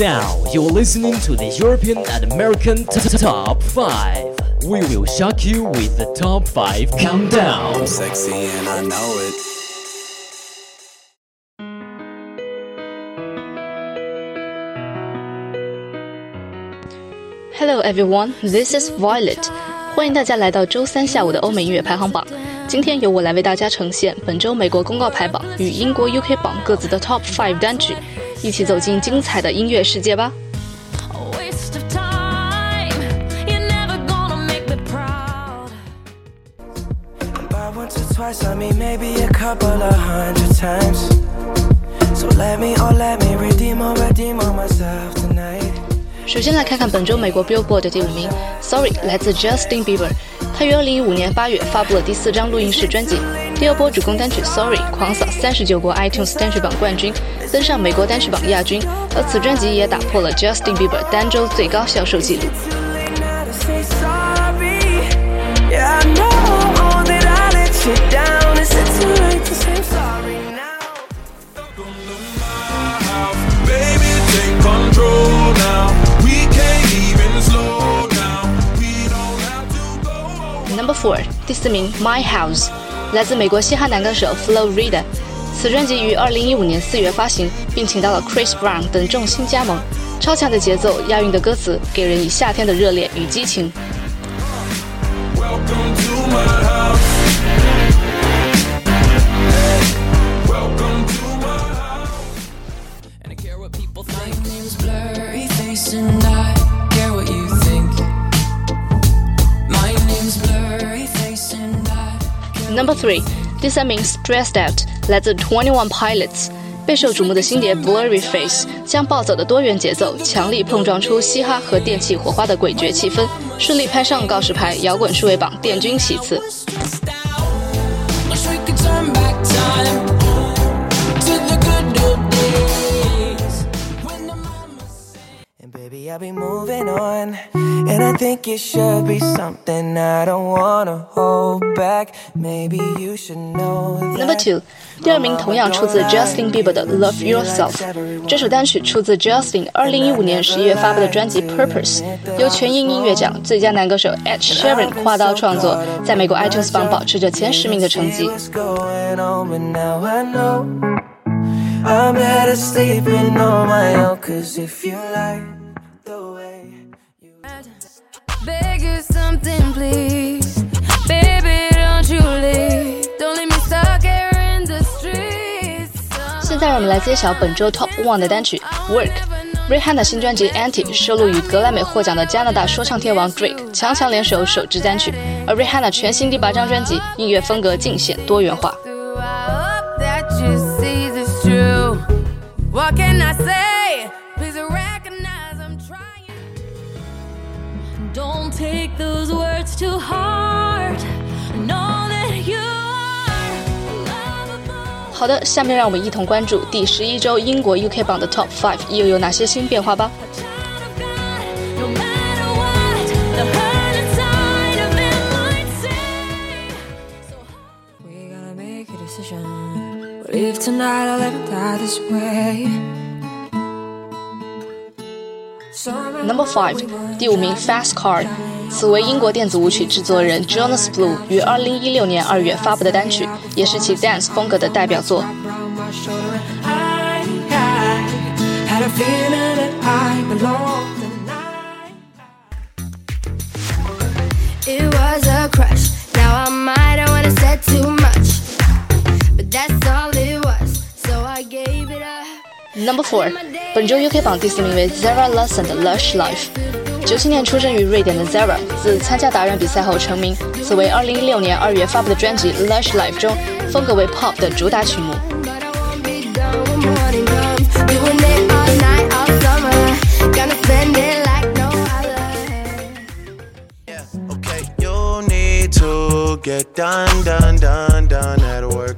Now you're listening to the European and American t- t- Top 5. We will shock you with the Top 5 Countdown. Sexy and I know it. Hello everyone, this is Violet。欢迎大家来到周三下午的欧美音乐排行榜。 今天由我来为大家呈现本周美国公告排榜与英国 UK 榜各自的 Top Five 单曲，一起走进精彩的音乐世界吧。首先来看看本周美国 Billboard 的第五名，sorry 来自 Justin Bieber。他于2015年8月发布了第四张录音室专辑，第二波主攻单曲 Sorry 狂扫39国 iTunes 单曲榜冠军，登上美国单曲榜亚军，而此专辑也打破了 Justin Bieber 单周最高销售纪录。Number Four，第四名《My House》，来自美国嘻哈男歌手 Flo Rida。此专辑于二零一五年四月发行，并请到了 Chris Brown 等众星加盟。超强的节奏、押韵的歌词，给人以夏天的热烈与激情。Welcome to my Number Three，第三名《Stressed Out》来自 Twenty One Pilots。备受瞩目的新碟《Blurry Face》将暴走的多元节奏强力碰撞出嘻哈和电气火花的诡谲气氛，顺利拍上告示牌摇滚数位榜垫军其次。I'll be moving on. And I think it should be something I don't wanna hold back. Maybe you should know. Number Two，第二名同样出自 Justin Bieber 的《Love Yourself》。这首单曲出自 Justin 2015年11月发布的专辑《Purpose》，由全英音乐奖最佳男歌手 Ed Sheeran 跨刀创作，在美国 iTunes 榜保持着前十名的成绩。I'm better sleeping on my own. Cause if you like 现在让我们来揭晓本周 Top One 的单曲《Work》。Rihanna 新专辑《Anti》收录与格莱美获奖的加拿大说唱天王 Drake 强强联手首支单曲，而 Rihanna 全新第八张专辑音乐风格尽显多元化。好的，下面让我们一同关注第十一周英国 UK 榜的 Top Five 又有哪些新变化吧。Number five，第五名 Fast Car。此为英国电子舞曲制作人 Jonas Blue 于二零一六年二月发布的单曲，也是其 dance 风格的代表作。around my shoulder. I, I had a feeling that I belonged tonight. It was a crush. Now I might have wanna said too much, but that's all it was. So I gave it up. Number Four，本周 UK 榜第四名为 Zara Larsson 的 Lush Life。九七年出生于瑞典的 Zara，自参加达人比赛后成名，此为二零一六年二月发布的专辑《Lush Life》中风格为 Pop 的主打曲目。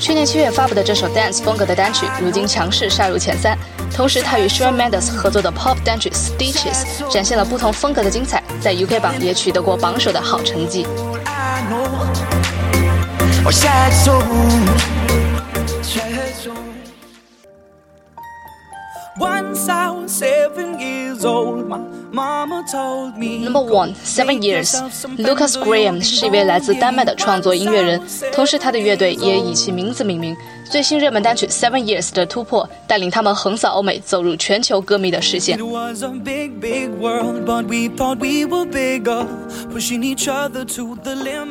去年七月发布的这首 dance 风格的单曲，如今强势杀入前三。同时，他与 Shawn Mendes 合作的 pop 单曲《Stitches》展现了不同风格的精彩，在 UK 榜也取得过榜首的好成绩。I know. Or sad soul. Sad soul. Once I was seven years old. Number one, Seven Years. Lucas Graham 是一位来自丹麦的创作音乐人，同时他的乐队也以其名字命名。最新热门单曲《Seven Years》的突破，带领他们横扫欧美，走入全球歌迷的视线.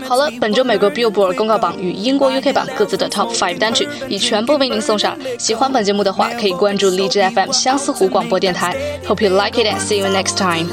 好了，本周美国 Billboard 公告榜与英国 UK 榜各自的 Top Five 单曲已全部为您送上。喜欢本节目的话，可以关注荔枝 FM 相思湖广播电台。Hope you like it and see you next time.